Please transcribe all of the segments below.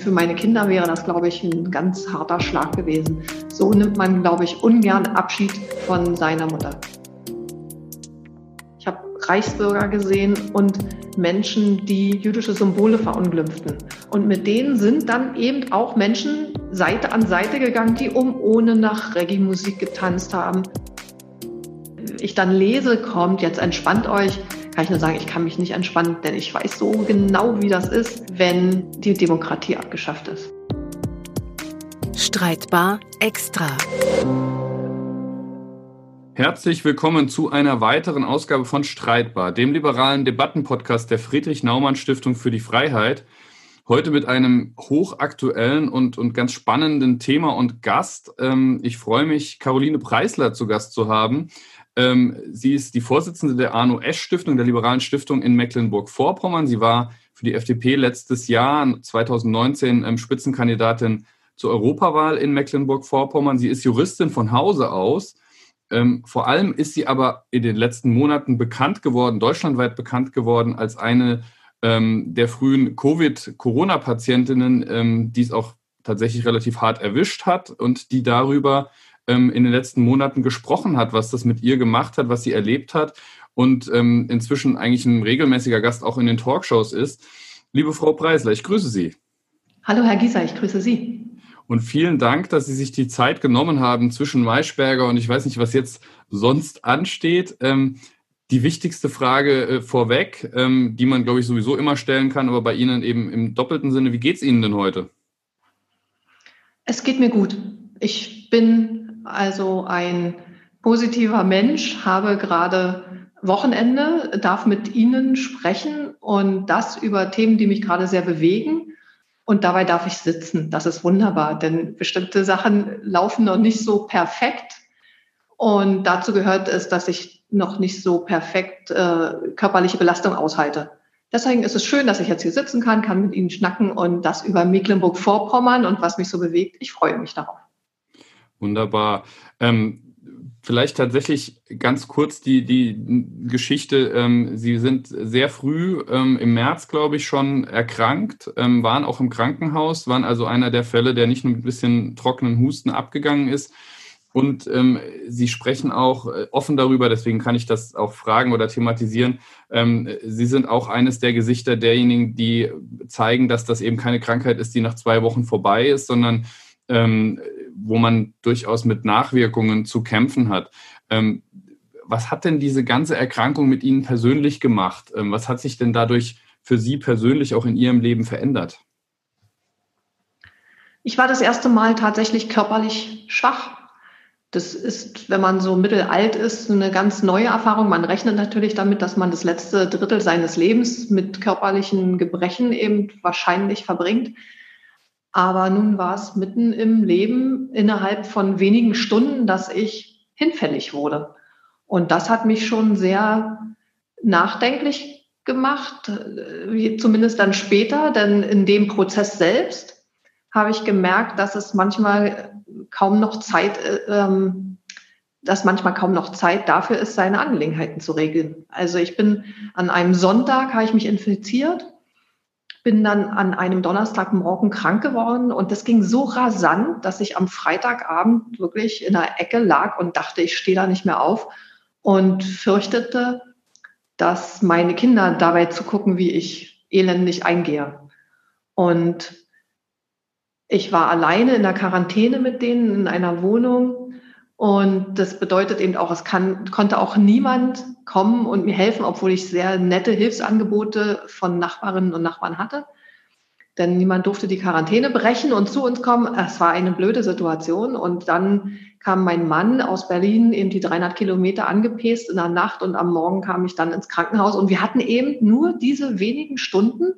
Für meine Kinder wäre das, glaube ich, ein ganz harter Schlag gewesen. So nimmt man, glaube ich, ungern Abschied von seiner Mutter. Ich habe Reichsbürger gesehen und Menschen, die jüdische Symbole verunglimpften. Und mit denen sind dann eben auch Menschen Seite an Seite gegangen, die um ohne nach Reggae-Musik getanzt haben. Ich dann lese, kommt, jetzt entspannt euch, kann ich nur sagen, ich kann mich nicht entspannen, denn ich weiß so genau, wie das ist, wenn die Demokratie abgeschafft ist. Streitbar extra. Herzlich willkommen zu einer weiteren Ausgabe von Streitbar, dem liberalen Debattenpodcast der Friedrich Naumann Stiftung für die Freiheit. Heute mit einem hochaktuellen und, und ganz spannenden Thema und Gast. Ähm, ich freue mich, Caroline Preisler zu Gast zu haben. Ähm, sie ist die Vorsitzende der Arno Esch Stiftung, der Liberalen Stiftung in Mecklenburg-Vorpommern. Sie war für die FDP letztes Jahr, 2019, ähm, Spitzenkandidatin zur Europawahl in Mecklenburg-Vorpommern. Sie ist Juristin von Hause aus. Ähm, vor allem ist sie aber in den letzten Monaten bekannt geworden, deutschlandweit bekannt geworden, als eine der frühen Covid-Corona-Patientinnen, die es auch tatsächlich relativ hart erwischt hat und die darüber ähm, in den letzten Monaten gesprochen hat, was das mit ihr gemacht hat, was sie erlebt hat und ähm, inzwischen eigentlich ein regelmäßiger Gast auch in den Talkshows ist. Liebe Frau Preisler, ich grüße Sie. Hallo Herr Gieser, ich grüße Sie. Und vielen Dank, dass Sie sich die Zeit genommen haben zwischen Maischberger und ich weiß nicht, was jetzt sonst ansteht. Ähm, die wichtigste Frage äh, vorweg, ähm, die man, glaube ich, sowieso immer stellen kann, aber bei Ihnen eben im doppelten Sinne, wie geht es Ihnen denn heute? Es geht mir gut. Ich bin also ein positiver Mensch, habe gerade Wochenende, darf mit Ihnen sprechen und das über Themen, die mich gerade sehr bewegen. Und dabei darf ich sitzen. Das ist wunderbar, denn bestimmte Sachen laufen noch nicht so perfekt. Und dazu gehört es, dass ich noch nicht so perfekt äh, körperliche Belastung aushalte. Deswegen ist es schön, dass ich jetzt hier sitzen kann, kann mit Ihnen schnacken und das über Mecklenburg-Vorpommern und was mich so bewegt. Ich freue mich darauf. Wunderbar. Ähm, vielleicht tatsächlich ganz kurz die, die Geschichte. Ähm, Sie sind sehr früh ähm, im März, glaube ich, schon erkrankt, ähm, waren auch im Krankenhaus, waren also einer der Fälle, der nicht nur mit ein bisschen trockenen Husten abgegangen ist. Und ähm, Sie sprechen auch äh, offen darüber, deswegen kann ich das auch fragen oder thematisieren. Ähm, Sie sind auch eines der Gesichter derjenigen, die zeigen, dass das eben keine Krankheit ist, die nach zwei Wochen vorbei ist, sondern wo man durchaus mit Nachwirkungen zu kämpfen hat. Ähm, was hat denn diese ganze Erkrankung mit Ihnen persönlich gemacht? Ähm, was hat sich denn dadurch für Sie persönlich auch in Ihrem Leben verändert? Ich war das erste Mal tatsächlich körperlich schwach. Das ist, wenn man so mittelalt ist, eine ganz neue Erfahrung. Man rechnet natürlich damit, dass man das letzte Drittel seines Lebens mit körperlichen Gebrechen eben wahrscheinlich verbringt. Aber nun war es mitten im Leben innerhalb von wenigen Stunden, dass ich hinfällig wurde. Und das hat mich schon sehr nachdenklich gemacht, äh, zumindest dann später, denn in dem Prozess selbst habe ich gemerkt, dass es manchmal kaum noch Zeit, äh, ähm, dass manchmal kaum noch Zeit dafür ist, seine Angelegenheiten zu regeln. Also ich bin an einem Sonntag, habe ich mich infiziert bin dann an einem Donnerstagmorgen krank geworden und das ging so rasant, dass ich am Freitagabend wirklich in der Ecke lag und dachte, ich stehe da nicht mehr auf und fürchtete, dass meine Kinder dabei zugucken, wie ich elendig eingehe. Und ich war alleine in der Quarantäne mit denen in einer Wohnung und das bedeutet eben auch, es kann, konnte auch niemand kommen und mir helfen, obwohl ich sehr nette Hilfsangebote von Nachbarinnen und Nachbarn hatte. Denn niemand durfte die Quarantäne brechen und zu uns kommen. Es war eine blöde Situation. Und dann kam mein Mann aus Berlin eben die 300 Kilometer angepest in der Nacht und am Morgen kam ich dann ins Krankenhaus. Und wir hatten eben nur diese wenigen Stunden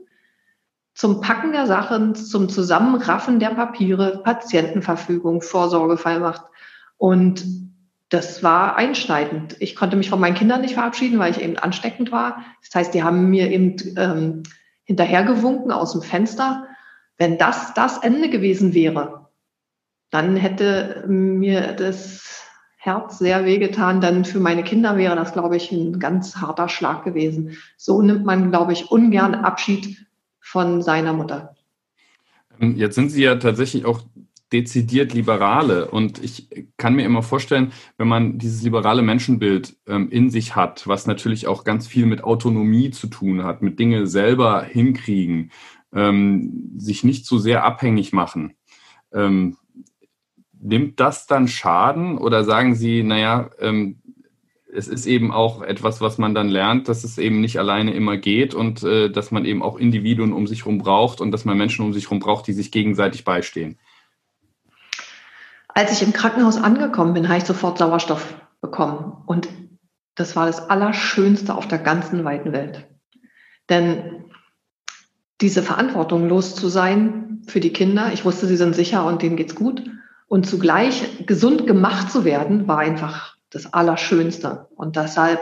zum Packen der Sachen, zum Zusammenraffen der Papiere, Patientenverfügung, Vorsorgevollmacht und das war einschneidend. Ich konnte mich von meinen Kindern nicht verabschieden, weil ich eben ansteckend war. Das heißt, die haben mir eben ähm, hinterhergewunken aus dem Fenster. Wenn das das Ende gewesen wäre, dann hätte mir das Herz sehr wehgetan. Dann für meine Kinder wäre das, glaube ich, ein ganz harter Schlag gewesen. So nimmt man, glaube ich, ungern Abschied von seiner Mutter. Jetzt sind Sie ja tatsächlich auch dezidiert Liberale. Und ich kann mir immer vorstellen, wenn man dieses liberale Menschenbild ähm, in sich hat, was natürlich auch ganz viel mit Autonomie zu tun hat, mit Dinge selber hinkriegen, ähm, sich nicht zu sehr abhängig machen. Ähm, nimmt das dann Schaden oder sagen Sie, naja, ähm, es ist eben auch etwas, was man dann lernt, dass es eben nicht alleine immer geht und äh, dass man eben auch Individuen um sich herum braucht und dass man Menschen um sich herum braucht, die sich gegenseitig beistehen. Als ich im Krankenhaus angekommen bin, habe ich sofort Sauerstoff bekommen. Und das war das Allerschönste auf der ganzen weiten Welt. Denn diese Verantwortung los zu sein für die Kinder, ich wusste, sie sind sicher und denen geht's gut. Und zugleich gesund gemacht zu werden, war einfach das Allerschönste. Und deshalb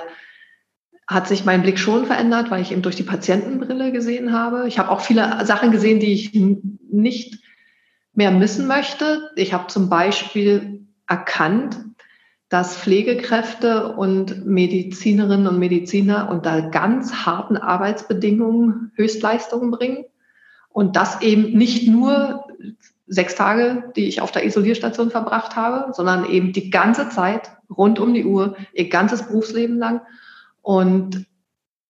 hat sich mein Blick schon verändert, weil ich eben durch die Patientenbrille gesehen habe. Ich habe auch viele Sachen gesehen, die ich nicht mehr missen möchte. Ich habe zum Beispiel erkannt, dass Pflegekräfte und Medizinerinnen und Mediziner unter ganz harten Arbeitsbedingungen Höchstleistungen bringen. Und das eben nicht nur sechs Tage, die ich auf der Isolierstation verbracht habe, sondern eben die ganze Zeit, rund um die Uhr, ihr ganzes Berufsleben lang. Und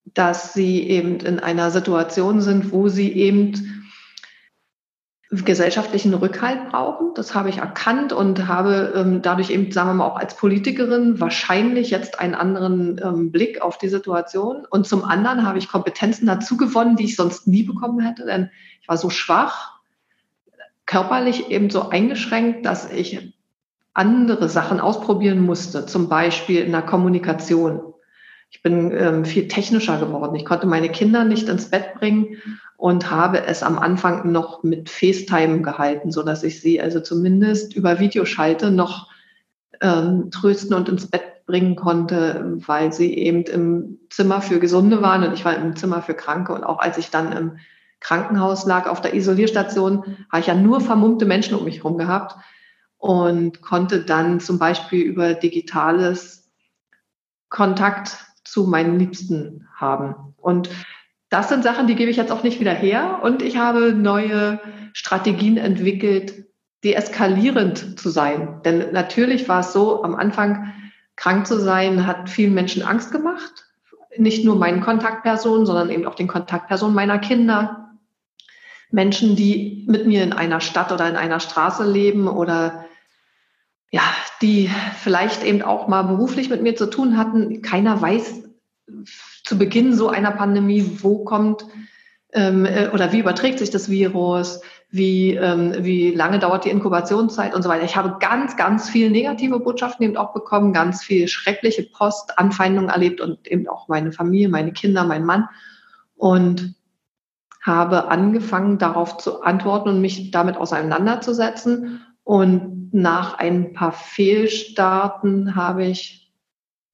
dass sie eben in einer Situation sind, wo sie eben gesellschaftlichen Rückhalt brauchen. Das habe ich erkannt und habe ähm, dadurch eben, sagen wir mal, auch als Politikerin wahrscheinlich jetzt einen anderen ähm, Blick auf die Situation. Und zum anderen habe ich Kompetenzen dazu gewonnen, die ich sonst nie bekommen hätte, denn ich war so schwach, körperlich eben so eingeschränkt, dass ich andere Sachen ausprobieren musste, zum Beispiel in der Kommunikation. Ich bin ähm, viel technischer geworden. Ich konnte meine Kinder nicht ins Bett bringen und habe es am Anfang noch mit FaceTime gehalten, so dass ich sie also zumindest über Videoschalte noch ähm, trösten und ins Bett bringen konnte, weil sie eben im Zimmer für Gesunde waren und ich war im Zimmer für Kranke. Und auch als ich dann im Krankenhaus lag auf der Isolierstation, habe ich ja nur vermummte Menschen um mich herum gehabt und konnte dann zum Beispiel über digitales Kontakt zu meinen Liebsten haben. Und das sind Sachen, die gebe ich jetzt auch nicht wieder her. Und ich habe neue Strategien entwickelt, deeskalierend zu sein. Denn natürlich war es so, am Anfang krank zu sein, hat vielen Menschen Angst gemacht. Nicht nur meinen Kontaktpersonen, sondern eben auch den Kontaktpersonen meiner Kinder. Menschen, die mit mir in einer Stadt oder in einer Straße leben oder ja, die vielleicht eben auch mal beruflich mit mir zu tun hatten. Keiner weiß zu Beginn so einer Pandemie, wo kommt ähm, äh, oder wie überträgt sich das Virus, wie, ähm, wie lange dauert die Inkubationszeit und so weiter. Ich habe ganz, ganz viel negative Botschaften eben auch bekommen, ganz viel schreckliche Post, Anfeindungen erlebt und eben auch meine Familie, meine Kinder, mein Mann. Und habe angefangen, darauf zu antworten und mich damit auseinanderzusetzen. Und nach ein paar Fehlstarten habe ich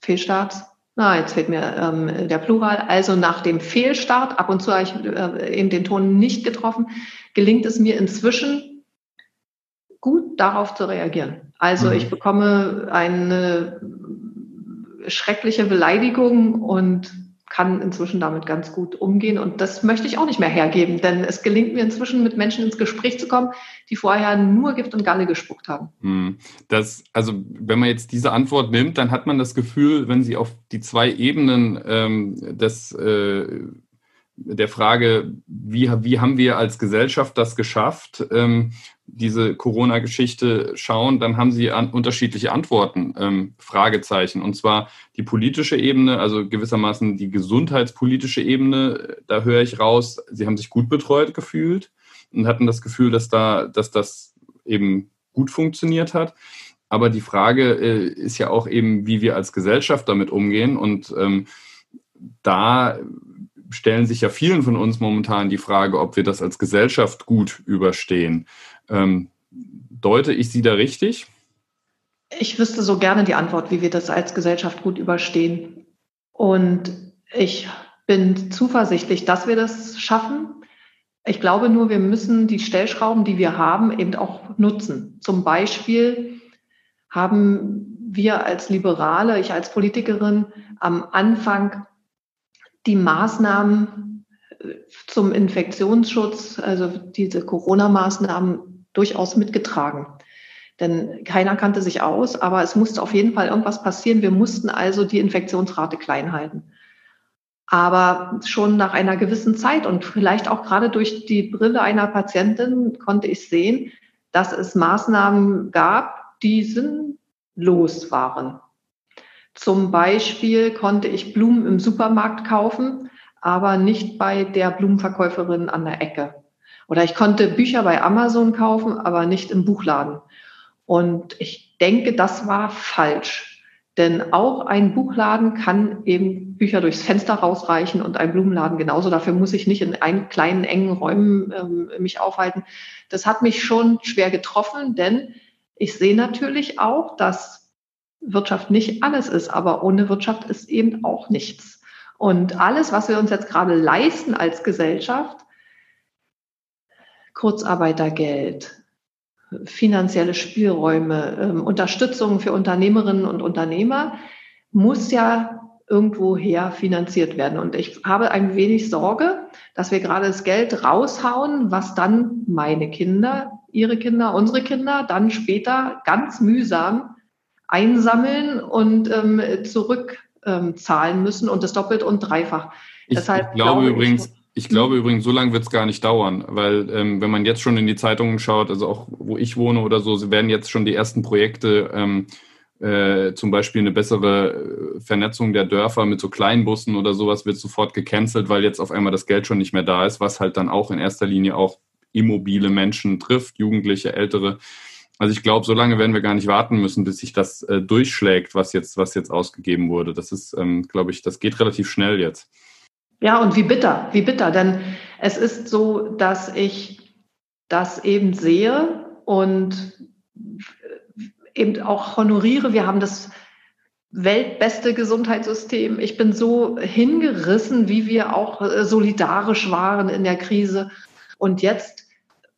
Fehlstarts, na, jetzt fehlt mir ähm, der Plural. Also nach dem Fehlstart, ab und zu habe ich äh, eben den Ton nicht getroffen, gelingt es mir inzwischen gut darauf zu reagieren. Also mhm. ich bekomme eine schreckliche Beleidigung und kann inzwischen damit ganz gut umgehen. Und das möchte ich auch nicht mehr hergeben, denn es gelingt mir inzwischen mit Menschen ins Gespräch zu kommen, die vorher nur Gift und Galle gespuckt haben. Hm. Das, also wenn man jetzt diese Antwort nimmt, dann hat man das Gefühl, wenn sie auf die zwei Ebenen ähm, des äh, der Frage, wie, wie haben wir als Gesellschaft das geschafft, ähm, diese Corona-Geschichte schauen, dann haben Sie an, unterschiedliche Antworten, ähm, Fragezeichen. Und zwar die politische Ebene, also gewissermaßen die gesundheitspolitische Ebene, da höre ich raus, Sie haben sich gut betreut gefühlt und hatten das Gefühl, dass, da, dass das eben gut funktioniert hat. Aber die Frage äh, ist ja auch eben, wie wir als Gesellschaft damit umgehen. Und ähm, da stellen sich ja vielen von uns momentan die Frage, ob wir das als Gesellschaft gut überstehen. Ähm, deute ich Sie da richtig? Ich wüsste so gerne die Antwort, wie wir das als Gesellschaft gut überstehen. Und ich bin zuversichtlich, dass wir das schaffen. Ich glaube nur, wir müssen die Stellschrauben, die wir haben, eben auch nutzen. Zum Beispiel haben wir als Liberale, ich als Politikerin am Anfang die Maßnahmen zum Infektionsschutz, also diese Corona-Maßnahmen durchaus mitgetragen. Denn keiner kannte sich aus, aber es musste auf jeden Fall irgendwas passieren. Wir mussten also die Infektionsrate klein halten. Aber schon nach einer gewissen Zeit und vielleicht auch gerade durch die Brille einer Patientin konnte ich sehen, dass es Maßnahmen gab, die sinnlos waren. Zum Beispiel konnte ich Blumen im Supermarkt kaufen, aber nicht bei der Blumenverkäuferin an der Ecke. Oder ich konnte Bücher bei Amazon kaufen, aber nicht im Buchladen. Und ich denke, das war falsch. Denn auch ein Buchladen kann eben Bücher durchs Fenster rausreichen und ein Blumenladen genauso. Dafür muss ich nicht in einen kleinen, engen Räumen ähm, mich aufhalten. Das hat mich schon schwer getroffen, denn ich sehe natürlich auch, dass Wirtschaft nicht alles ist, aber ohne Wirtschaft ist eben auch nichts. Und alles, was wir uns jetzt gerade leisten als Gesellschaft, Kurzarbeitergeld, finanzielle Spielräume, ähm, Unterstützung für Unternehmerinnen und Unternehmer muss ja irgendwoher finanziert werden. Und ich habe ein wenig Sorge, dass wir gerade das Geld raushauen, was dann meine Kinder, ihre Kinder, unsere Kinder dann später ganz mühsam einsammeln und ähm, zurückzahlen ähm, müssen und das doppelt und dreifach. Ich, Deshalb ich glaube, glaube übrigens, ich glaube übrigens, so lange wird es gar nicht dauern, weil ähm, wenn man jetzt schon in die Zeitungen schaut, also auch wo ich wohne oder so, werden jetzt schon die ersten Projekte, ähm, äh, zum Beispiel eine bessere äh, Vernetzung der Dörfer mit so Kleinbussen oder sowas wird sofort gecancelt, weil jetzt auf einmal das Geld schon nicht mehr da ist, was halt dann auch in erster Linie auch immobile Menschen trifft, Jugendliche, Ältere. Also ich glaube, so lange werden wir gar nicht warten müssen, bis sich das äh, durchschlägt, was jetzt, was jetzt ausgegeben wurde. Das ist, ähm, glaube ich, das geht relativ schnell jetzt. Ja, und wie bitter, wie bitter, denn es ist so, dass ich das eben sehe und eben auch honoriere. Wir haben das weltbeste Gesundheitssystem. Ich bin so hingerissen, wie wir auch äh, solidarisch waren in der Krise. Und jetzt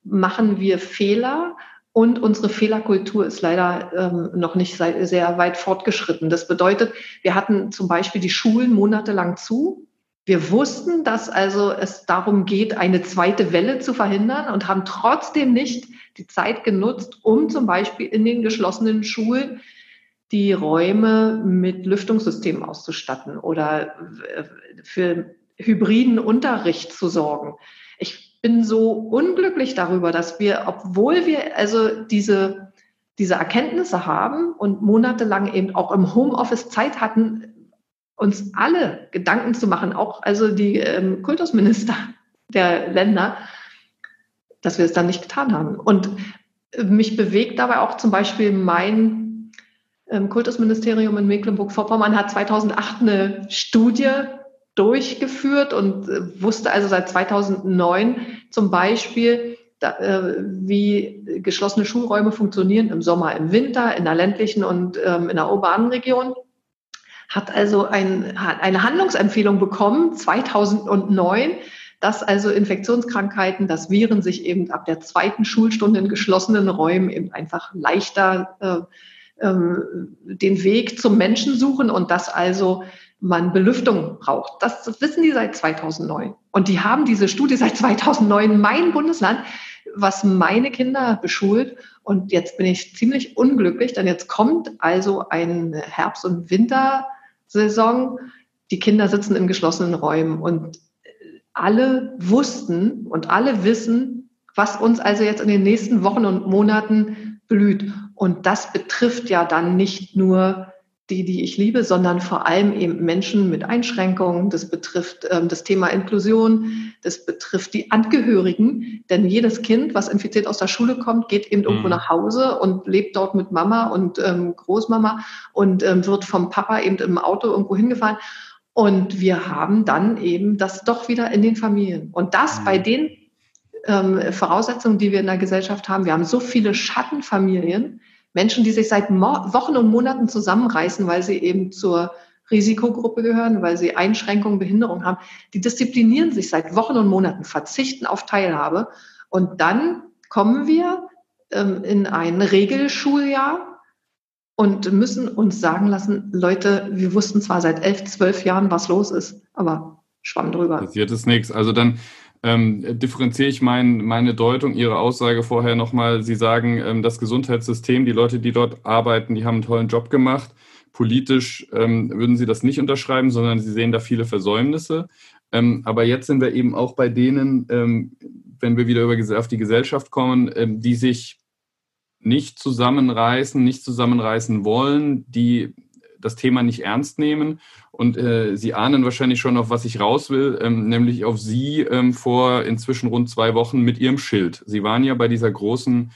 machen wir Fehler und unsere Fehlerkultur ist leider ähm, noch nicht sehr weit fortgeschritten. Das bedeutet, wir hatten zum Beispiel die Schulen monatelang zu. Wir wussten, dass also es darum geht, eine zweite Welle zu verhindern und haben trotzdem nicht die Zeit genutzt, um zum Beispiel in den geschlossenen Schulen die Räume mit Lüftungssystemen auszustatten oder äh, für hybriden Unterricht zu sorgen. Ich bin so unglücklich darüber, dass wir, obwohl wir also diese, diese Erkenntnisse haben und monatelang eben auch im Homeoffice Zeit hatten, uns alle Gedanken zu machen, auch also die ähm, Kultusminister der Länder, dass wir es dann nicht getan haben. Und äh, mich bewegt dabei auch zum Beispiel mein ähm, Kultusministerium in Mecklenburg-Vorpommern hat 2008 eine Studie durchgeführt und äh, wusste also seit 2009 zum Beispiel, da, äh, wie geschlossene Schulräume funktionieren im Sommer, im Winter, in der ländlichen und ähm, in der urbanen Region. Hat also ein, eine Handlungsempfehlung bekommen, 2009, dass also Infektionskrankheiten, dass Viren sich eben ab der zweiten Schulstunde in geschlossenen Räumen eben einfach leichter äh, äh, den Weg zum Menschen suchen und dass also man Belüftung braucht. Das, das wissen die seit 2009. Und die haben diese Studie seit 2009, mein Bundesland, was meine Kinder beschult. Und jetzt bin ich ziemlich unglücklich, denn jetzt kommt also ein Herbst- und Winter Saison. Die Kinder sitzen in geschlossenen Räumen und alle wussten und alle wissen, was uns also jetzt in den nächsten Wochen und Monaten blüht. Und das betrifft ja dann nicht nur die, die ich liebe, sondern vor allem eben Menschen mit Einschränkungen. Das betrifft ähm, das Thema Inklusion, das betrifft die Angehörigen, denn jedes Kind, was infiziert aus der Schule kommt, geht eben mhm. irgendwo nach Hause und lebt dort mit Mama und ähm, Großmama und ähm, wird vom Papa eben im Auto irgendwo hingefahren. Und wir haben dann eben das doch wieder in den Familien. Und das mhm. bei den ähm, Voraussetzungen, die wir in der Gesellschaft haben. Wir haben so viele Schattenfamilien, Menschen, die sich seit Wochen und Monaten zusammenreißen, weil sie eben zur Risikogruppe gehören, weil sie Einschränkungen, Behinderungen haben, die disziplinieren sich seit Wochen und Monaten, verzichten auf Teilhabe. Und dann kommen wir ähm, in ein Regelschuljahr und müssen uns sagen lassen, Leute, wir wussten zwar seit elf, zwölf Jahren, was los ist, aber Schwamm drüber. Passiert ist nichts. Also dann ähm, differenziere ich mein, meine Deutung, Ihre Aussage vorher nochmal. Sie sagen, ähm, das Gesundheitssystem, die Leute, die dort arbeiten, die haben einen tollen Job gemacht. Politisch ähm, würden Sie das nicht unterschreiben, sondern Sie sehen da viele Versäumnisse. Ähm, aber jetzt sind wir eben auch bei denen, ähm, wenn wir wieder über, auf die Gesellschaft kommen, ähm, die sich nicht zusammenreißen, nicht zusammenreißen wollen, die das Thema nicht ernst nehmen. Und äh, Sie ahnen wahrscheinlich schon, auf was ich raus will, ähm, nämlich auf Sie ähm, vor inzwischen rund zwei Wochen mit Ihrem Schild. Sie waren ja bei dieser großen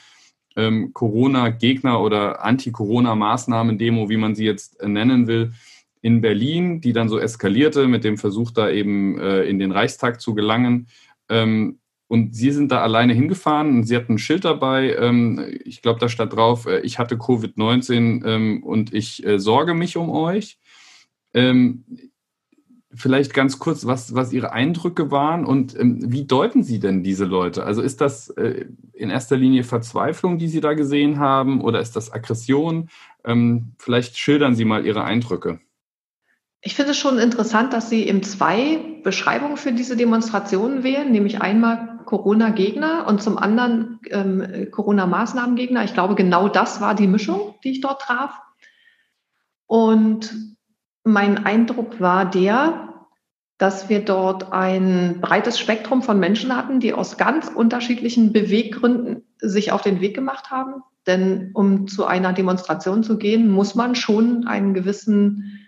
ähm, Corona-Gegner- oder Anti-Corona-Maßnahmen-Demo, wie man sie jetzt äh, nennen will, in Berlin, die dann so eskalierte mit dem Versuch, da eben äh, in den Reichstag zu gelangen. Ähm, und Sie sind da alleine hingefahren und Sie hatten ein Schild dabei. Ähm, ich glaube, da stand drauf, äh, ich hatte Covid-19 ähm, und ich äh, sorge mich um euch. Ähm, vielleicht ganz kurz, was, was Ihre Eindrücke waren und wie deuten Sie denn diese Leute? Also ist das äh, in erster Linie Verzweiflung, die Sie da gesehen haben oder ist das Aggression? vielleicht schildern Sie mal Ihre Eindrücke. Ich finde es schon interessant, dass Sie eben zwei Beschreibungen für diese Demonstrationen wählen, nämlich einmal Corona-Gegner und zum anderen ähm, Corona-Maßnahmen-Gegner. Ich glaube, genau das war die Mischung, die ich dort traf. Und mein Eindruck war der, dass wir dort ein breites Spektrum von Menschen hatten, die aus ganz unterschiedlichen Beweggründen sich auf den Weg gemacht haben. Denn um zu einer Demonstration zu gehen, muss man schon einen gewissen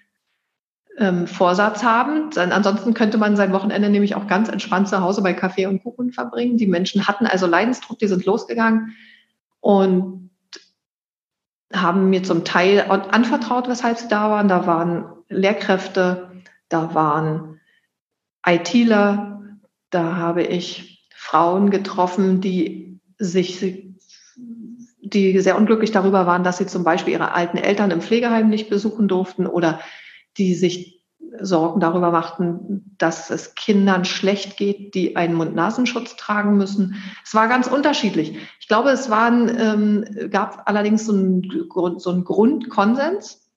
ähm, Vorsatz haben. Dann, ansonsten könnte man sein Wochenende nämlich auch ganz entspannt zu Hause bei Kaffee und Kuchen verbringen. Die Menschen hatten also Leidensdruck, die sind losgegangen und haben mir zum Teil anvertraut, weshalb sie da waren. Da waren Lehrkräfte, da waren ITler, da habe ich Frauen getroffen, die sich die sehr unglücklich darüber waren, dass sie zum Beispiel ihre alten Eltern im Pflegeheim nicht besuchen durften oder die sich Sorgen darüber machten, dass es Kindern schlecht geht, die einen Mund-Nasenschutz tragen müssen. Es war ganz unterschiedlich. Ich glaube, es waren, ähm, gab allerdings so einen, so einen Grundkonsens.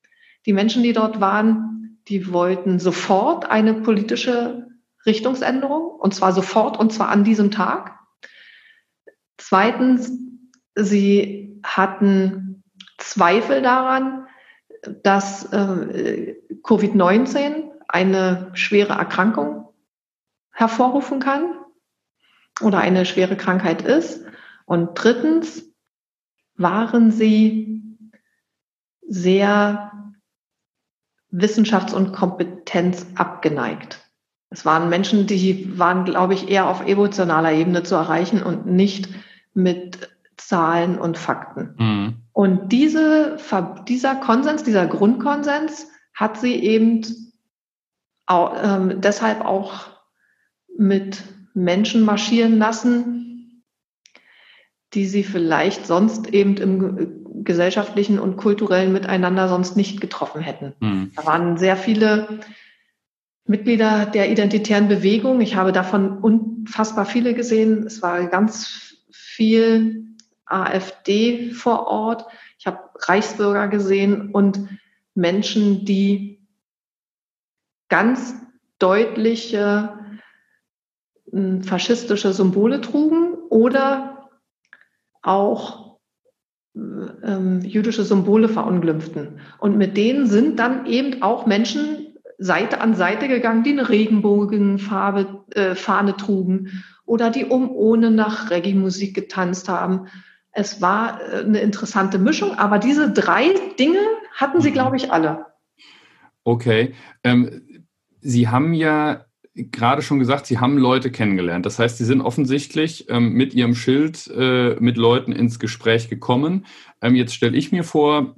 Die Menschen, die dort waren, die wollten sofort eine politische Richtungsänderung, und zwar sofort, und zwar an diesem Tag. Zweitens, sie hatten Zweifel daran, dass äh, Covid-19 eine schwere Erkrankung hervorrufen kann oder eine schwere Krankheit ist. Und drittens waren sie sehr wissenschafts- und Kompetenz abgeneigt. Es waren Menschen, die waren, glaube ich, eher auf emotionaler Ebene zu erreichen und nicht mit Zahlen und Fakten. Mhm. Und diese, dieser Konsens, dieser Grundkonsens hat sie eben auch, ähm, deshalb auch mit Menschen marschieren lassen, die sie vielleicht sonst eben im gesellschaftlichen und kulturellen Miteinander sonst nicht getroffen hätten. Mhm. Da waren sehr viele Mitglieder der identitären Bewegung. Ich habe davon unfassbar viele gesehen. Es war ganz viel AfD vor Ort. Ich habe Reichsbürger gesehen und Menschen, die ganz deutliche hm, faschistische Symbole trugen oder auch ähm, jüdische Symbole verunglimpften. Und mit denen sind dann eben auch Menschen Seite an Seite gegangen, die eine Regenbogenfarbe äh, trugen oder die um ohne nach Reggae-Musik getanzt haben. Es war äh, eine interessante Mischung, aber diese drei Dinge hatten sie, mhm. glaube ich, alle. Okay. Ähm, sie haben ja gerade schon gesagt, Sie haben Leute kennengelernt. Das heißt, Sie sind offensichtlich ähm, mit Ihrem Schild äh, mit Leuten ins Gespräch gekommen. Ähm, jetzt stelle ich mir vor,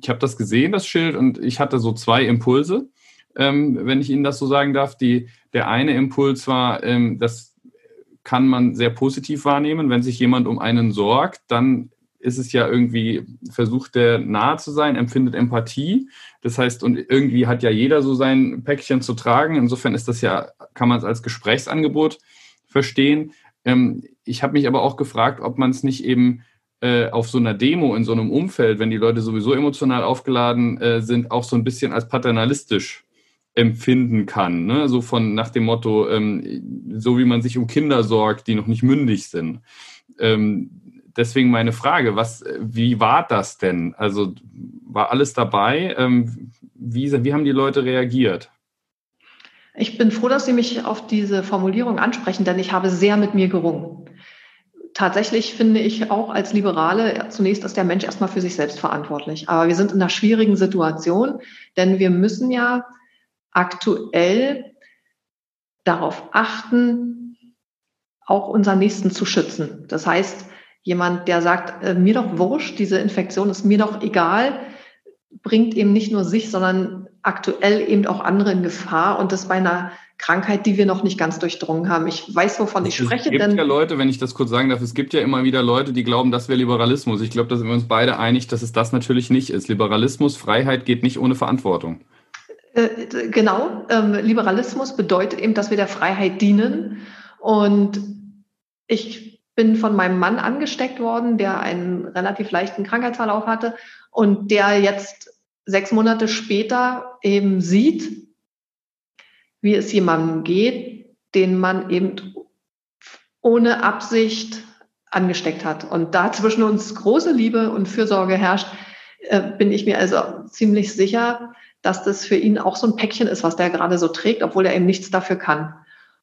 ich habe das gesehen, das Schild, und ich hatte so zwei Impulse, ähm, wenn ich Ihnen das so sagen darf. Die, der eine Impuls war, ähm, dass kann man sehr positiv wahrnehmen. Wenn sich jemand um einen sorgt, dann ist es ja irgendwie, versucht der nahe zu sein, empfindet Empathie. Das heißt, und irgendwie hat ja jeder so sein Päckchen zu tragen. Insofern ist das ja, kann man es als Gesprächsangebot verstehen. Ähm, ich habe mich aber auch gefragt, ob man es nicht eben äh, auf so einer Demo in so einem Umfeld, wenn die Leute sowieso emotional aufgeladen äh, sind, auch so ein bisschen als paternalistisch empfinden kann. Ne? So von nach dem Motto, ähm, so wie man sich um Kinder sorgt, die noch nicht mündig sind. Ähm, deswegen meine Frage, was, wie war das denn? Also war alles dabei? Ähm, wie, wie haben die Leute reagiert? Ich bin froh, dass Sie mich auf diese Formulierung ansprechen, denn ich habe sehr mit mir gerungen. Tatsächlich finde ich auch als Liberale, zunächst ist der Mensch erstmal für sich selbst verantwortlich. Aber wir sind in einer schwierigen Situation, denn wir müssen ja aktuell darauf achten, auch unseren Nächsten zu schützen. Das heißt, jemand, der sagt, äh, mir doch wurscht, diese Infektion ist mir doch egal, bringt eben nicht nur sich, sondern aktuell eben auch andere in Gefahr und das bei einer Krankheit, die wir noch nicht ganz durchdrungen haben. Ich weiß, wovon ich spreche. Es gibt denn ja Leute, wenn ich das kurz sagen darf, es gibt ja immer wieder Leute, die glauben, das wäre Liberalismus. Ich glaube, da sind wir uns beide einig, dass es das natürlich nicht ist. Liberalismus, Freiheit geht nicht ohne Verantwortung. Äh, genau, ähm, Liberalismus bedeutet eben, dass wir der Freiheit dienen. Und ich bin von meinem Mann angesteckt worden, der einen relativ leichten Krankheitsverlauf hatte und der jetzt sechs Monate später eben sieht, wie es jemandem geht, den man eben ohne Absicht angesteckt hat. Und da zwischen uns große Liebe und Fürsorge herrscht, äh, bin ich mir also ziemlich sicher, dass das für ihn auch so ein Päckchen ist, was der gerade so trägt, obwohl er eben nichts dafür kann.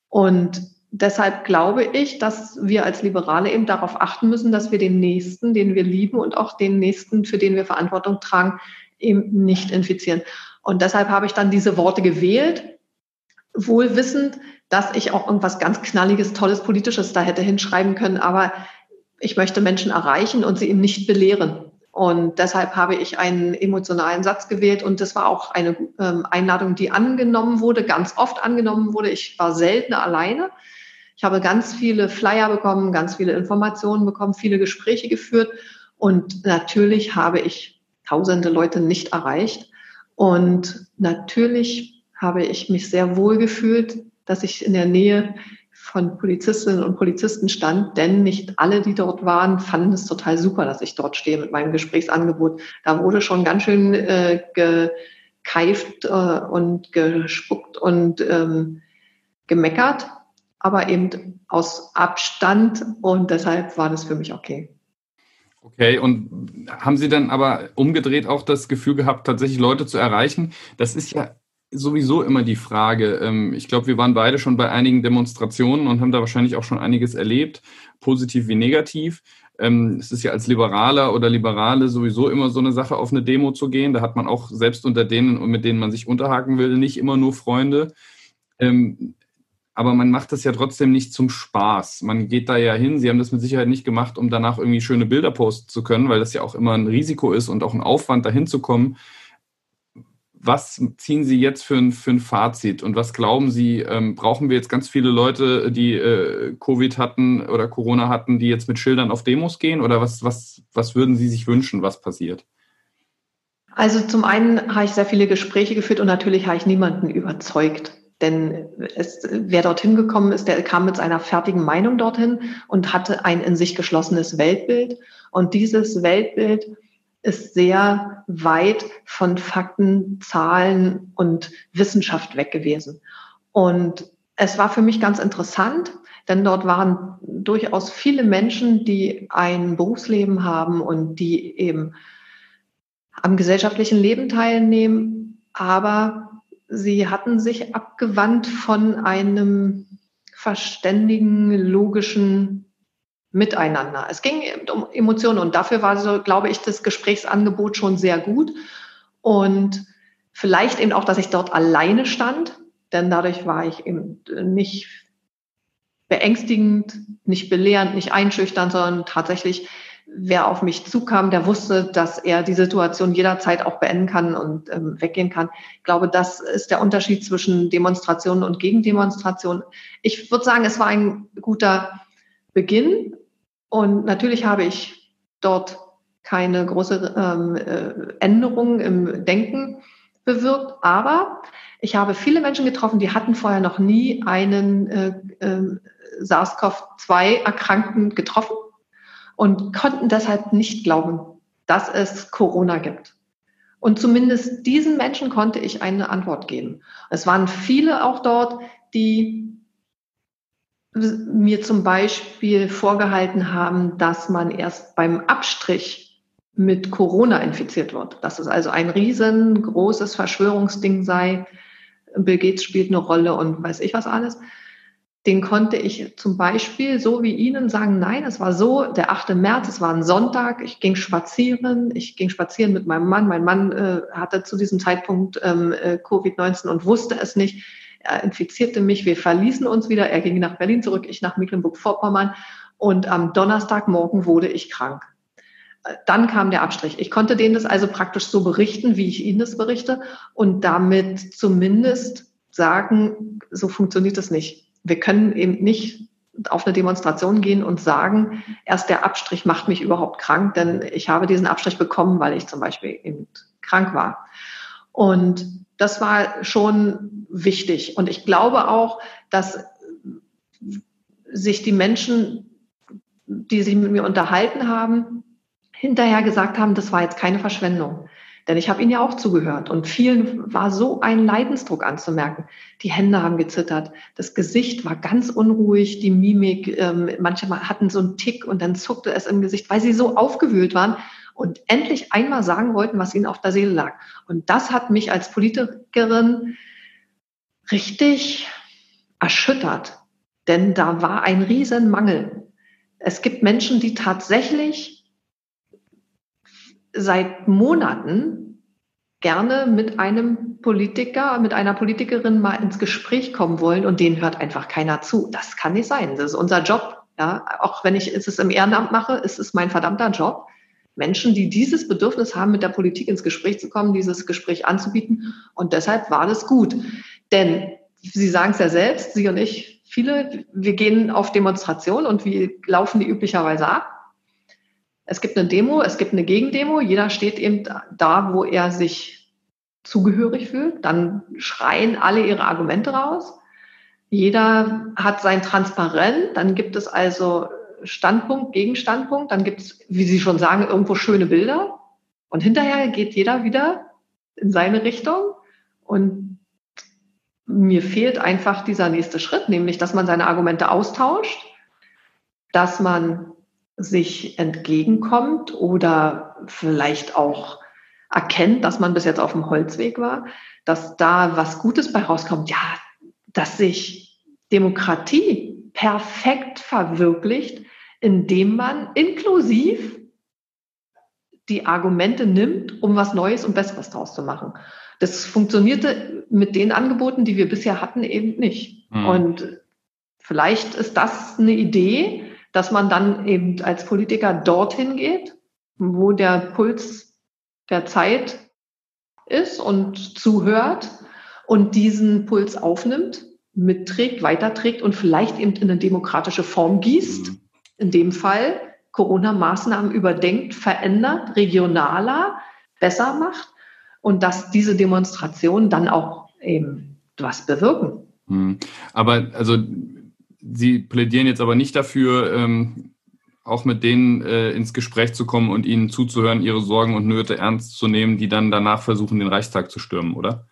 Und deshalb glaube ich, dass wir als Liberale eben darauf achten müssen, dass wir den Nächsten, den wir lieben und auch den Nächsten, für den wir Verantwortung tragen, eben nicht infizieren. Und deshalb habe ich dann diese Worte gewählt, wohl wissend, dass ich auch irgendwas ganz Knalliges, Tolles, Politisches da hätte hinschreiben können. Aber ich möchte Menschen erreichen und sie eben nicht belehren. Und deshalb habe ich einen emotionalen Satz gewählt und das war auch eine ähm, Einladung, die angenommen wurde, ganz oft angenommen wurde. Ich war selten alleine. Ich habe ganz viele Flyer bekommen, ganz viele Informationen bekommen, viele Gespräche geführt und natürlich habe ich tausende Leute nicht erreicht. Und natürlich habe ich mich sehr wohl gefühlt, dass ich in der Nähe von Polizistinnen und Polizisten stand, denn nicht alle, die dort waren, fanden es total super, dass ich dort stehe mit meinem Gesprächsangebot. Da wurde schon ganz schön äh, gekeift äh, und gespuckt und ähm, gemeckert, aber eben aus Abstand und deshalb war das für mich okay. Okay, und haben Sie dann aber umgedreht auch das Gefühl gehabt, tatsächlich Leute zu erreichen? Das ist ja sowieso immer die Frage. Ähm, ich glaube, wir waren beide schon bei einigen Demonstrationen und haben da wahrscheinlich auch schon einiges erlebt, positiv wie negativ. Ähm, es ist ja als Liberaler oder Liberale sowieso immer so eine Sache, auf eine Demo zu gehen. Da hat man auch selbst unter denen, mit denen man sich unterhaken will, nicht immer nur Freunde. Ähm, aber man macht das ja trotzdem nicht zum Spaß. Man geht da ja hin. Sie haben das mit Sicherheit nicht gemacht, um danach irgendwie schöne Bilder posten zu können, weil das ja auch immer ein Risiko ist und auch ein Aufwand, dahin zu kommen was ziehen Sie jetzt für ein, für ein Fazit und was glauben Sie, ähm, brauchen wir jetzt ganz viele Leute, die äh, Covid hatten oder Corona hatten, die jetzt mit Schildern auf Demos gehen oder was, was, was würden Sie sich wünschen, was passiert? Also zum einen habe ich sehr viele Gespräche geführt und natürlich habe ich niemanden überzeugt. Denn es, wer dorthin gekommen ist, der kam mit seiner fertigen Meinung dorthin und hatte ein in sich geschlossenes Weltbild. Und dieses Weltbild ist sehr weit von Fakten, Zahlen und Wissenschaft weg gewesen. Und es war für mich ganz interessant, denn dort waren durchaus viele Menschen, die ein Berufsleben haben und die eben am gesellschaftlichen Leben teilnehmen, aber sie hatten sich abgewandt von einem verständigen, logischen miteinander. Es ging um Emotionen und dafür war so, glaube ich, das Gesprächsangebot schon sehr gut. Und vielleicht eben auch, dass ich dort alleine stand, denn dadurch war ich eben nicht beängstigend, nicht belehrend, nicht einschüchternd, sondern tatsächlich, wer auf mich zukam, der wusste, dass er die Situation jederzeit auch beenden kann und ähm, weggehen kann. Ich glaube, das ist der Unterschied zwischen Demonstrationen und Gegendemonstrationen. Ich würde sagen, es war ein guter Beginn, und natürlich habe ich dort keine große ähm, äh, Änderung im Denken bewirkt, aber ich habe viele Menschen getroffen, die hatten vorher noch nie einen äh, äh, SARS-CoV-2-Erkrankten getroffen und konnten deshalb nicht glauben, dass es Corona gibt. Und zumindest diesen Menschen konnte ich eine Antwort geben. Es waren viele auch dort, die mir zum Beispiel vorgehalten haben, dass man erst beim Abstrich mit Corona infiziert wird. Dass es also ein riesengroßes Verschwörungsding sei. Bill Gates spielt eine Rolle und weiß ich was alles den konnte ich zum Beispiel so wie Ihnen sagen, nein, es war so, der 8. März, es war ein Sonntag, ich ging spazieren, ich ging spazieren mit meinem Mann. Mein Mann äh, hatte zu diesem Zeitpunkt ähm, äh, Covid-19 und wusste es nicht. Er infizierte mich, wir verließen uns wieder, er ging nach Berlin zurück, ich nach Mecklenburg-Vorpommern und am Donnerstagmorgen wurde ich krank. Äh, dann kam der Abstrich. Ich konnte denen das also praktisch so berichten, wie ich Ihnen das berichte und damit zumindest sagen, so funktioniert das nicht wir können eben nicht auf eine Demonstration gehen und sagen, erst der Abstrich macht mich überhaupt krank, denn ich habe diesen Abstrich bekommen, weil ich zum Beispiel eben krank war. Und das war schon wichtig. Und ich glaube auch, dass sich die Menschen, die sich mit mir unterhalten haben, hinterher gesagt haben, das war jetzt keine Verschwendung. Denn ich habe ihnen ja auch zugehört und vielen war so ein Leidensdruck anzumerken. Die Hände haben gezittert, das Gesicht war ganz unruhig, die Mimik, ähm, manche hatten so einen Tick und dann zuckte es im Gesicht, weil sie so aufgewühlt waren und endlich einmal sagen wollten, was ihnen auf der Seele lag. Und das hat mich als Politikerin richtig erschüttert, denn da war ein Riesenmangel. Es gibt Menschen, die tatsächlich seit Monaten gerne mit einem Politiker, mit einer Politikerin mal ins Gespräch kommen wollen und denen hört einfach keiner zu. Das kann nicht sein. Das ist unser Job. Ja, auch wenn ich es im Ehrenamt mache, ist es mein verdammter Job. Menschen, die dieses Bedürfnis haben, mit der Politik ins Gespräch zu kommen, dieses Gespräch anzubieten. Und deshalb war das gut. Denn Sie sagen es ja selbst, Sie und ich, viele, wir gehen auf Demonstrationen und wie laufen die üblicherweise ab? Es gibt eine Demo, es gibt eine Gegendemo. Jeder steht eben da, wo er sich zugehörig fühlt. Dann schreien alle ihre Argumente raus. Jeder hat sein Transparent. Dann gibt es also Standpunkt, Gegenstandpunkt. Dann gibt es, wie Sie schon sagen, irgendwo schöne Bilder. Und hinterher geht jeder wieder in seine Richtung. Und mir fehlt einfach dieser nächste Schritt, nämlich, dass man seine Argumente austauscht, dass man sich entgegenkommt oder vielleicht auch erkennt, dass man bis jetzt auf dem Holzweg war, dass da was Gutes bei rauskommt. Ja, dass sich Demokratie perfekt verwirklicht, indem man inklusiv die Argumente nimmt, um was Neues und Besseres draus zu machen. Das funktionierte mit den Angeboten, die wir bisher hatten, eben nicht. Mhm. Und vielleicht ist das eine Idee, dass man dann eben als Politiker dorthin geht, wo der Puls der Zeit ist und zuhört und diesen Puls aufnimmt, mitträgt, weiterträgt und vielleicht eben in eine demokratische Form gießt. Mhm. In dem Fall Corona-Maßnahmen überdenkt, verändert, regionaler, besser macht und dass diese Demonstrationen dann auch eben was bewirken. Mhm. Aber also Sie plädieren jetzt aber nicht dafür, ähm, auch mit denen äh, ins Gespräch zu kommen und ihnen zuzuhören, ihre Sorgen und Nöte ernst zu nehmen, die dann danach versuchen, den Reichstag zu stürmen, oder?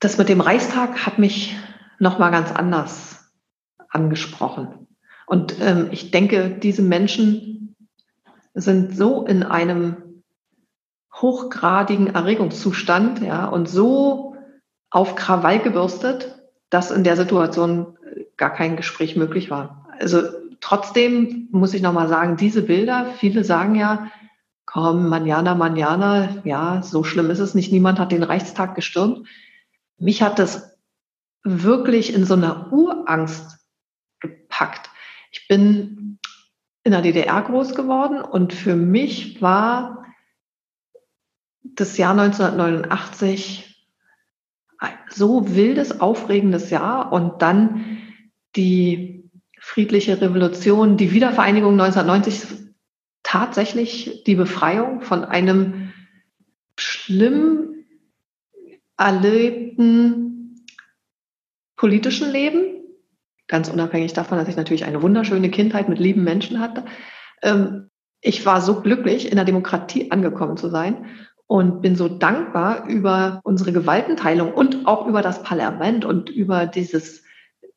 Das mit dem Reichstag hat mich nochmal ganz anders angesprochen. Und ähm, ich denke, diese Menschen sind so in einem hochgradigen Erregungszustand, ja, und so auf Krawall gebürstet, dass in der Situation gar kein Gespräch möglich war. Also trotzdem muss ich nochmal sagen, diese Bilder, viele sagen ja, komm, manjana, manjana, ja, so schlimm ist es nicht, niemand hat den Reichstag gestürmt. Mich hat das wirklich in so einer Urangst gepackt. Ich bin in der DDR groß geworden und für mich war das Jahr 1989 so wildes, aufregendes Jahr und dann die friedliche Revolution, die Wiedervereinigung 1990 tatsächlich die Befreiung von einem schlimm erlebten politischen Leben, ganz unabhängig davon, dass ich natürlich eine wunderschöne Kindheit mit lieben Menschen hatte. Ähm, ich war so glücklich, in der Demokratie angekommen zu sein und bin so dankbar über unsere Gewaltenteilung und auch über das Parlament und über dieses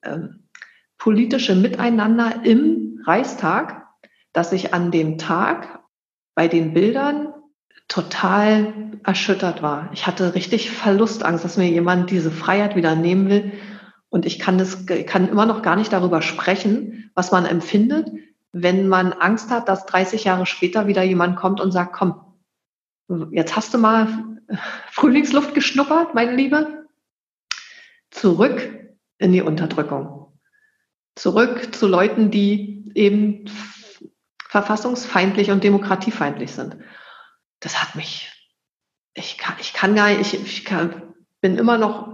ähm, politische Miteinander im Reichstag, dass ich an dem Tag bei den Bildern total erschüttert war. Ich hatte richtig Verlustangst, dass mir jemand diese Freiheit wieder nehmen will. Und ich kann das, kann immer noch gar nicht darüber sprechen, was man empfindet, wenn man Angst hat, dass 30 Jahre später wieder jemand kommt und sagt, komm, Jetzt hast du mal Frühlingsluft geschnuppert, meine Liebe. Zurück in die Unterdrückung. Zurück zu Leuten, die eben verfassungsfeindlich und demokratiefeindlich sind. Das hat mich, ich kann, ich kann gar nicht, ich, ich kann, bin immer noch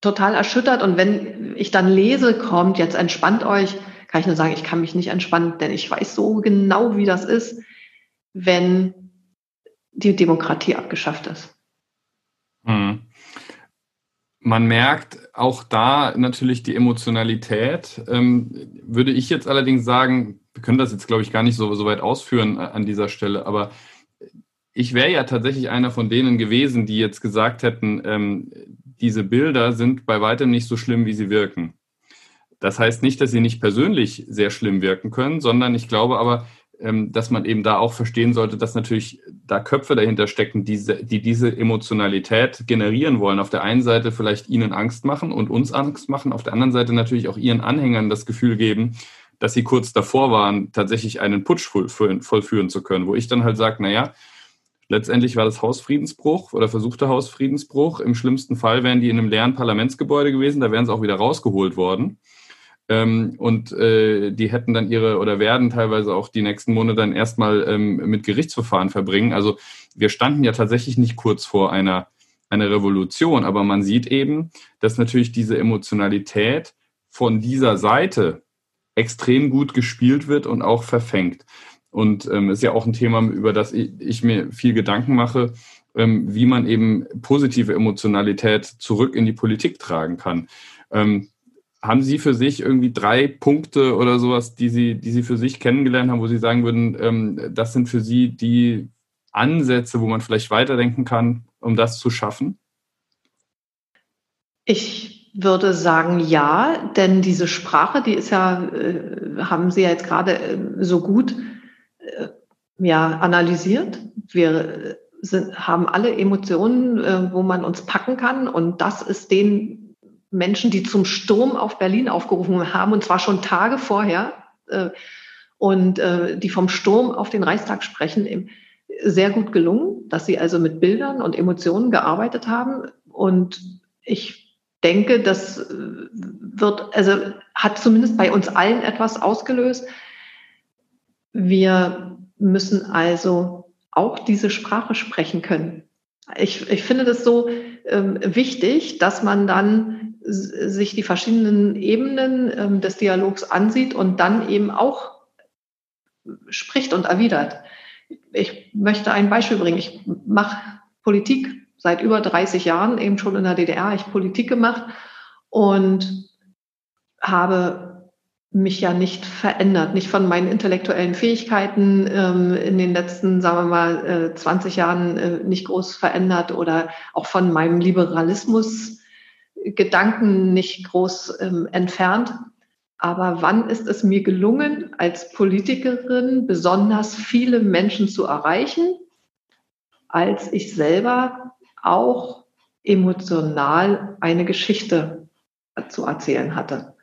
total erschüttert und wenn ich dann lese, kommt, jetzt entspannt euch, kann ich nur sagen, ich kann mich nicht entspannen, denn ich weiß so genau, wie das ist, wenn die Demokratie abgeschafft ist. Hm. Man merkt auch da natürlich die Emotionalität. Ähm, würde ich jetzt allerdings sagen, wir können das jetzt, glaube ich, gar nicht so, so weit ausführen äh, an dieser Stelle, aber ich wäre ja tatsächlich einer von denen gewesen, die jetzt gesagt hätten, ähm, diese Bilder sind bei weitem nicht so schlimm, wie sie wirken. Das heißt nicht, dass sie nicht persönlich sehr schlimm wirken können, sondern ich glaube aber, ähm, dass man eben da auch verstehen sollte, dass natürlich da Köpfe dahinter stecken, die, die diese Emotionalität generieren wollen. Auf der einen Seite vielleicht ihnen Angst machen und uns Angst machen, auf der anderen Seite natürlich auch ihren Anhängern das Gefühl geben, dass sie kurz davor waren, tatsächlich einen Putsch vollführen zu können, wo ich dann halt sage, naja, letztendlich war das Hausfriedensbruch oder versuchter Hausfriedensbruch. Im schlimmsten Fall wären die in einem leeren Parlamentsgebäude gewesen, da wären sie auch wieder rausgeholt worden. Ähm, und äh, die hätten dann ihre oder werden teilweise auch die nächsten Monate dann erstmal ähm, mit Gerichtsverfahren verbringen. Also wir standen ja tatsächlich nicht kurz vor einer, einer Revolution, aber man sieht eben, dass natürlich diese Emotionalität von dieser Seite extrem gut gespielt wird und auch verfängt. Und ähm, ist ja auch ein Thema, über das ich, ich mir viel Gedanken mache, ähm, wie man eben positive Emotionalität zurück in die Politik tragen kann. Ähm, haben Sie für sich irgendwie drei Punkte oder sowas, die Sie, die Sie für sich kennengelernt haben, wo Sie sagen würden, ähm, das sind für Sie die Ansätze, wo man vielleicht weiterdenken kann, um das zu schaffen? Ich würde sagen ja, denn diese Sprache, die ist ja, äh, haben Sie ja jetzt gerade äh, so gut ja, analysiert. Wir äh, sind, haben alle Emotionen, äh, wo man uns packen kann und das ist den Menschen, die zum Sturm auf Berlin aufgerufen haben, und zwar schon Tage vorher, äh, und äh, die vom Sturm auf den Reichstag sprechen, eben sehr gut gelungen, dass sie also mit Bildern und Emotionen gearbeitet haben. Und ich denke, das äh, wird, also hat zumindest bei uns allen etwas ausgelöst. Wir müssen also auch diese Sprache sprechen können. Ich, ich finde das so ähm, wichtig, dass man dann sich die verschiedenen Ebenen ähm, des Dialogs ansieht und dann eben auch spricht und erwidert. Ich möchte ein Beispiel bringen. Ich mache Politik seit über 30 Jahren, eben schon in der DDR, ich Politik gemacht und habe mich ja nicht verändert, nicht von meinen intellektuellen Fähigkeiten ähm, in den letzten, sagen wir mal, äh, 20 Jahren äh, nicht groß verändert oder auch von meinem Liberalismus Gedanken nicht groß ähm, entfernt. Aber wann ist es mir gelungen, als Politikerin besonders viele Menschen zu erreichen, als ich selber auch emotional eine Geschichte zu erzählen hatte?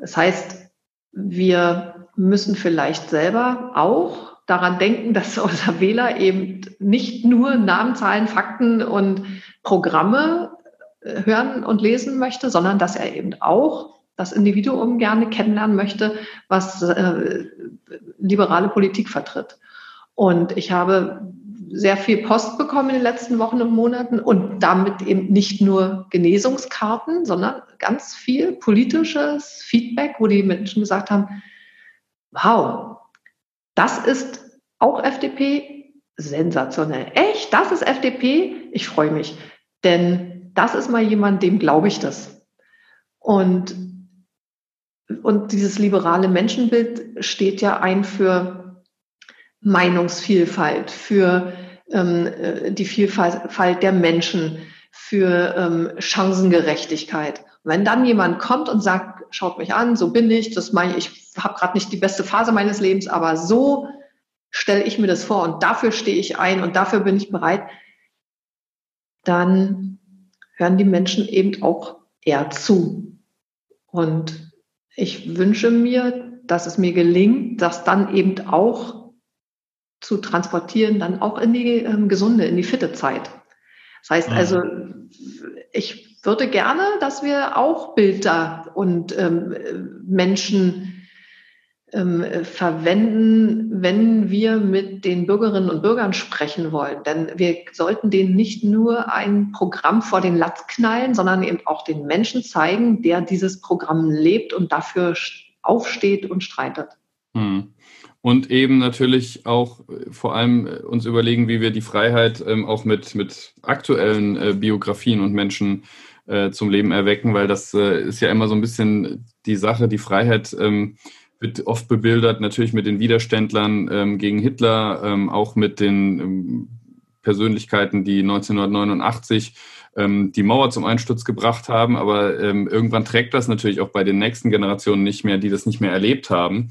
Das heißt, wir müssen vielleicht selber auch daran denken, dass unser Wähler eben nicht nur Namen, Zahlen, Fakten und Programme hören und lesen möchte, sondern dass er eben auch das Individuum gerne kennenlernen möchte, was äh, liberale Politik vertritt. Und ich habe sehr viel Post bekommen in den letzten Wochen und Monaten und damit eben nicht nur Genesungskarten, sondern ganz viel politisches Feedback, wo die Menschen gesagt haben, wow, das ist auch FDP, sensationell. Echt, das ist FDP? Ich freue mich. Denn das ist mal jemand, dem glaube ich das. Und, und dieses liberale Menschenbild steht ja ein für Meinungsvielfalt, für ähm, äh, die Vielfalt der Menschen, für ähm, Chancengerechtigkeit. Wenn dann jemand kommt und sagt, schaut mich an, so bin ich, das meine ich, ich habe gerade nicht die beste Phase meines Lebens, aber so stelle ich mir das vor und dafür stehe ich ein und dafür bin ich bereit, dann hören die Menschen eben auch eher zu. Und ich wünsche mir, dass es mir gelingt, das dann eben auch zu transportieren, dann auch in die ähm, gesunde, in die fitte Zeit. Das heißt mhm. also, ich würde gerne, dass wir auch Bilder und ähm, Menschen ähm, verwenden, wenn wir mit den Bürgerinnen und Bürgern sprechen wollen. Denn wir sollten denen nicht nur ein Programm vor den Latz knallen, sondern eben auch den Menschen zeigen, der dieses Programm lebt und dafür aufsteht und streitet. Hm. Und eben natürlich auch äh, vor allem äh, uns überlegen, wie wir die Freiheit ähm, auch mit, mit aktuellen äh, Biografien und Menschen äh, zum Leben erwecken, weil das äh, ist ja immer so ein bisschen die Sache, die Freiheit ähm, wird oft bebildert, natürlich mit den Widerständlern ähm, gegen Hitler, ähm, auch mit den ähm, Persönlichkeiten, die 1989 ähm, die Mauer zum Einsturz gebracht haben. Aber irgendwann trägt das natürlich auch bei den nächsten Generationen nicht mehr, die das nicht mehr erlebt haben.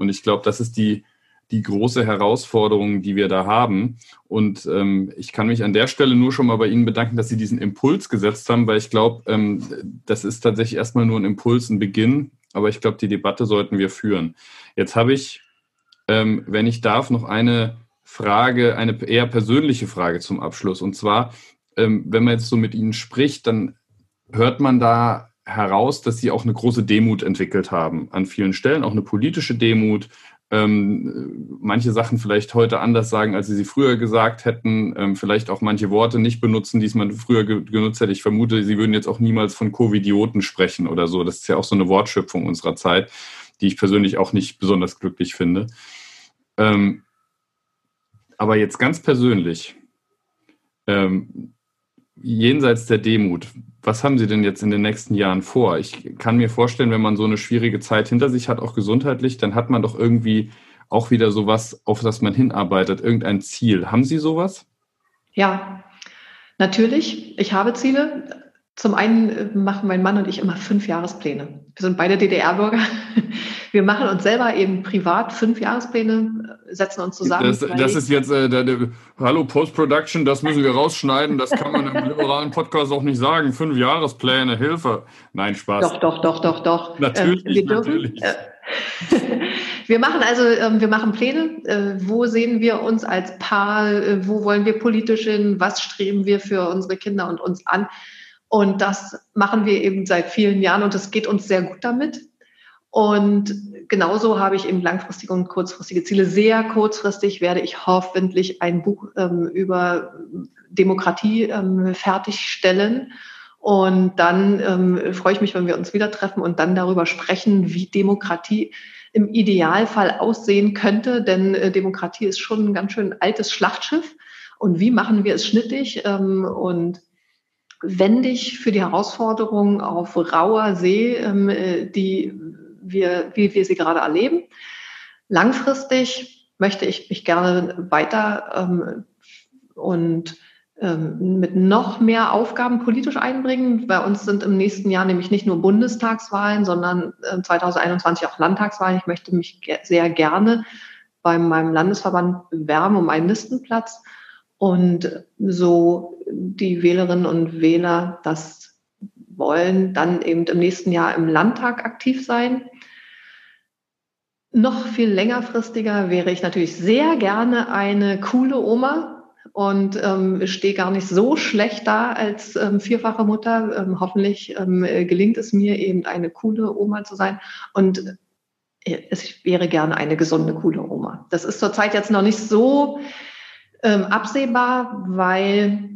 Und ich glaube, das ist die, die große Herausforderung, die wir da haben. Und ähm, ich kann mich an der Stelle nur schon mal bei Ihnen bedanken, dass Sie diesen Impuls gesetzt haben, weil ich glaube, ähm, das ist tatsächlich erstmal nur ein Impuls, ein Beginn aber ich glaube, die Debatte sollten wir führen. Jetzt habe ich, ähm, wenn ich darf, noch eine Frage, eine eher persönliche Frage zum Abschluss. Und zwar, ähm, wenn man jetzt so mit Ihnen spricht, dann hört man da heraus, dass Sie auch eine große Demut entwickelt haben. An vielen Stellen auch eine politische Demut, ähm, manche Sachen vielleicht heute anders sagen, als sie sie früher gesagt hätten, ähm, vielleicht auch manche Worte nicht benutzen, die man früher ge genutzt hätte. Ich vermute, sie würden jetzt auch niemals von Covidioten sprechen oder so. Das ist ja auch so eine Wortschöpfung unserer Zeit, die ich persönlich auch nicht besonders glücklich finde. Ähm, aber jetzt ganz persönlich, ähm, jenseits der Demut, was haben Sie denn jetzt in den nächsten Jahren vor? Ich kann mir vorstellen, wenn man so eine schwierige Zeit hinter sich hat, auch gesundheitlich, dann hat man doch irgendwie auch wieder sowas, auf das man hinarbeitet, irgendein Ziel. Haben Sie sowas? Ja, natürlich. Ich habe Ziele. Zum einen äh, machen mein Mann und ich immer fünf Jahrespläne. Wir sind beide DDR-Bürger. Wir machen uns selber eben privat fünf Jahrespläne, äh, setzen uns zusammen. Das, das ist jetzt, äh, der, der, hallo Post-Production, das müssen wir rausschneiden. Das kann man im liberalen Podcast auch nicht sagen. Fünf Jahrespläne, Hilfe. Nein, Spaß. Doch, doch, doch, doch, doch. Natürlich, ähm, wir dürfen, natürlich. Äh, wir machen also, ähm, wir machen Pläne. Äh, wo sehen wir uns als Paar? Wo wollen wir politisch hin? Was streben wir für unsere Kinder und uns an? Und das machen wir eben seit vielen Jahren und es geht uns sehr gut damit. Und genauso habe ich eben langfristige und kurzfristige Ziele. Sehr kurzfristig werde ich hoffentlich ein Buch ähm, über Demokratie ähm, fertigstellen. Und dann ähm, freue ich mich, wenn wir uns wieder treffen und dann darüber sprechen, wie Demokratie im Idealfall aussehen könnte. Denn äh, Demokratie ist schon ein ganz schön altes Schlachtschiff. Und wie machen wir es schnittig? Ähm, und wendig für die Herausforderungen auf rauer See, ähm, äh, die wir, wie wir sie gerade erleben. Langfristig möchte ich mich gerne weiter ähm, und ähm, mit noch mehr Aufgaben politisch einbringen. Bei uns sind im nächsten Jahr nämlich nicht nur Bundestagswahlen, sondern 2021 auch Landtagswahlen. Ich möchte mich sehr gerne bei meinem Landesverband bewerben um einen Listenplatz und so die Wählerinnen und Wähler das wollen, dann eben im nächsten Jahr im Landtag aktiv sein. Noch viel längerfristiger wäre ich natürlich sehr gerne eine coole Oma und ähm, stehe gar nicht so schlecht da als ähm, vierfache Mutter. Ähm, hoffentlich ähm, gelingt es mir eben eine coole Oma zu sein und äh, es wäre gerne eine gesunde, coole Oma. Das ist zurzeit jetzt noch nicht so ähm, absehbar, weil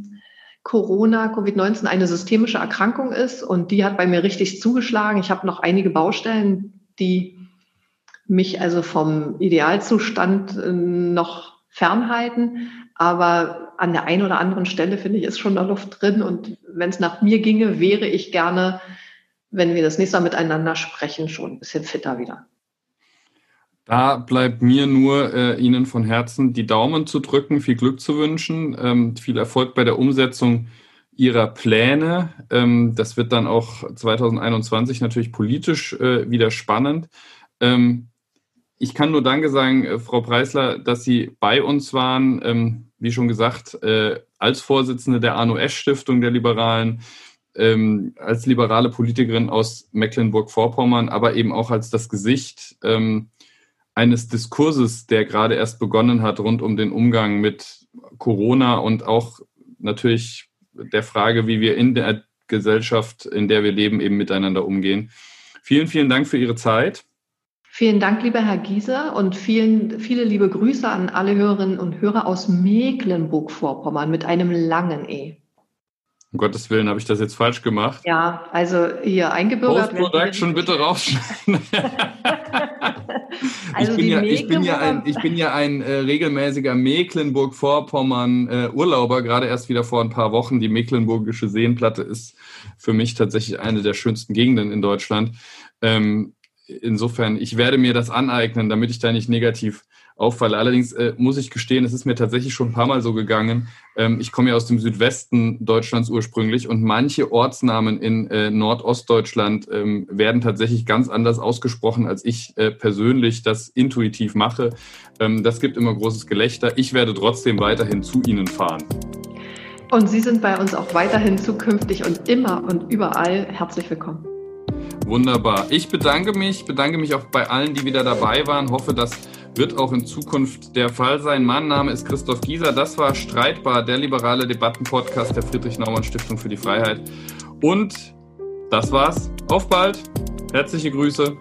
Corona, Covid-19 eine systemische Erkrankung ist und die hat bei mir richtig zugeschlagen. Ich habe noch einige Baustellen, die mich also vom Idealzustand äh, noch fernhalten. Aber an der einen oder anderen Stelle finde ich, ist schon noch Luft drin. Und wenn es nach mir ginge, wäre ich gerne, wenn wir das nächste Mal miteinander sprechen, schon ein bisschen fitter wieder. Da bleibt mir nur äh, Ihnen von Herzen die Daumen zu drücken, viel Glück zu wünschen, ähm, viel Erfolg bei der Umsetzung Ihrer Pläne. Ähm, das wird dann auch 2021 natürlich politisch äh, wieder spannend. Ähm, ich kann nur Danke sagen, äh, Frau Preisler, dass Sie bei uns waren. Ähm, wie schon gesagt, äh, als Vorsitzende der Arno Esch Stiftung der Liberalen, ähm, als liberale Politikerin aus Mecklenburg-Vorpommern, aber eben auch als das Gesicht ähm, eines Diskurses, der gerade erst begonnen hat rund um den Umgang mit Corona und auch natürlich der Frage, wie wir in der Gesellschaft, in der wir leben, eben miteinander umgehen. Vielen, vielen Dank für Ihre Zeit. Vielen Dank, lieber Herr Gieser, und vielen, viele liebe Grüße an alle Hörerinnen und Hörer aus Mecklenburg-Vorpommern mit einem langen E. Um Gottes Willen, habe ich das jetzt falsch gemacht? Ja, also hier eingebürgert. Post-Production bitte rausschneiden. also ich, bin ja, ich, bin ja ein, ich bin ja ein äh, regelmäßiger Mecklenburg-Vorpommern-Urlauber, äh, gerade erst wieder vor ein paar Wochen. Die Mecklenburgische Seenplatte ist für mich tatsächlich eine der schönsten Gegenden in Deutschland. Ähm, insofern, ich werde mir das aneignen, damit ich da nicht negativ auffalle. Allerdings äh, muss ich gestehen, es ist mir tatsächlich schon ein paar Mal so gegangen. Ähm, ich komme ja aus dem Südwesten Deutschlands ursprünglich und manche Ortsnamen in äh, Nordostdeutschland ähm, werden tatsächlich ganz anders ausgesprochen, als ich äh, persönlich das intuitiv mache. Ähm, das gibt immer großes Gelächter. Ich werde trotzdem weiterhin zu Ihnen fahren. Und Sie sind bei uns auch weiterhin zukünftig und immer und überall herzlich willkommen. Wunderbar. Ich bedanke mich, bedanke mich auch bei allen, die wieder dabei waren. Hoffe, dass wird auch in Zukunft der Fall sein. Mein Name ist Christoph Gieser. Das war Streitbar, der liberale Debattenpodcast der Friedrich-Naumann-Stiftung für die Freiheit. Und das war's. Auf bald. Herzliche Grüße.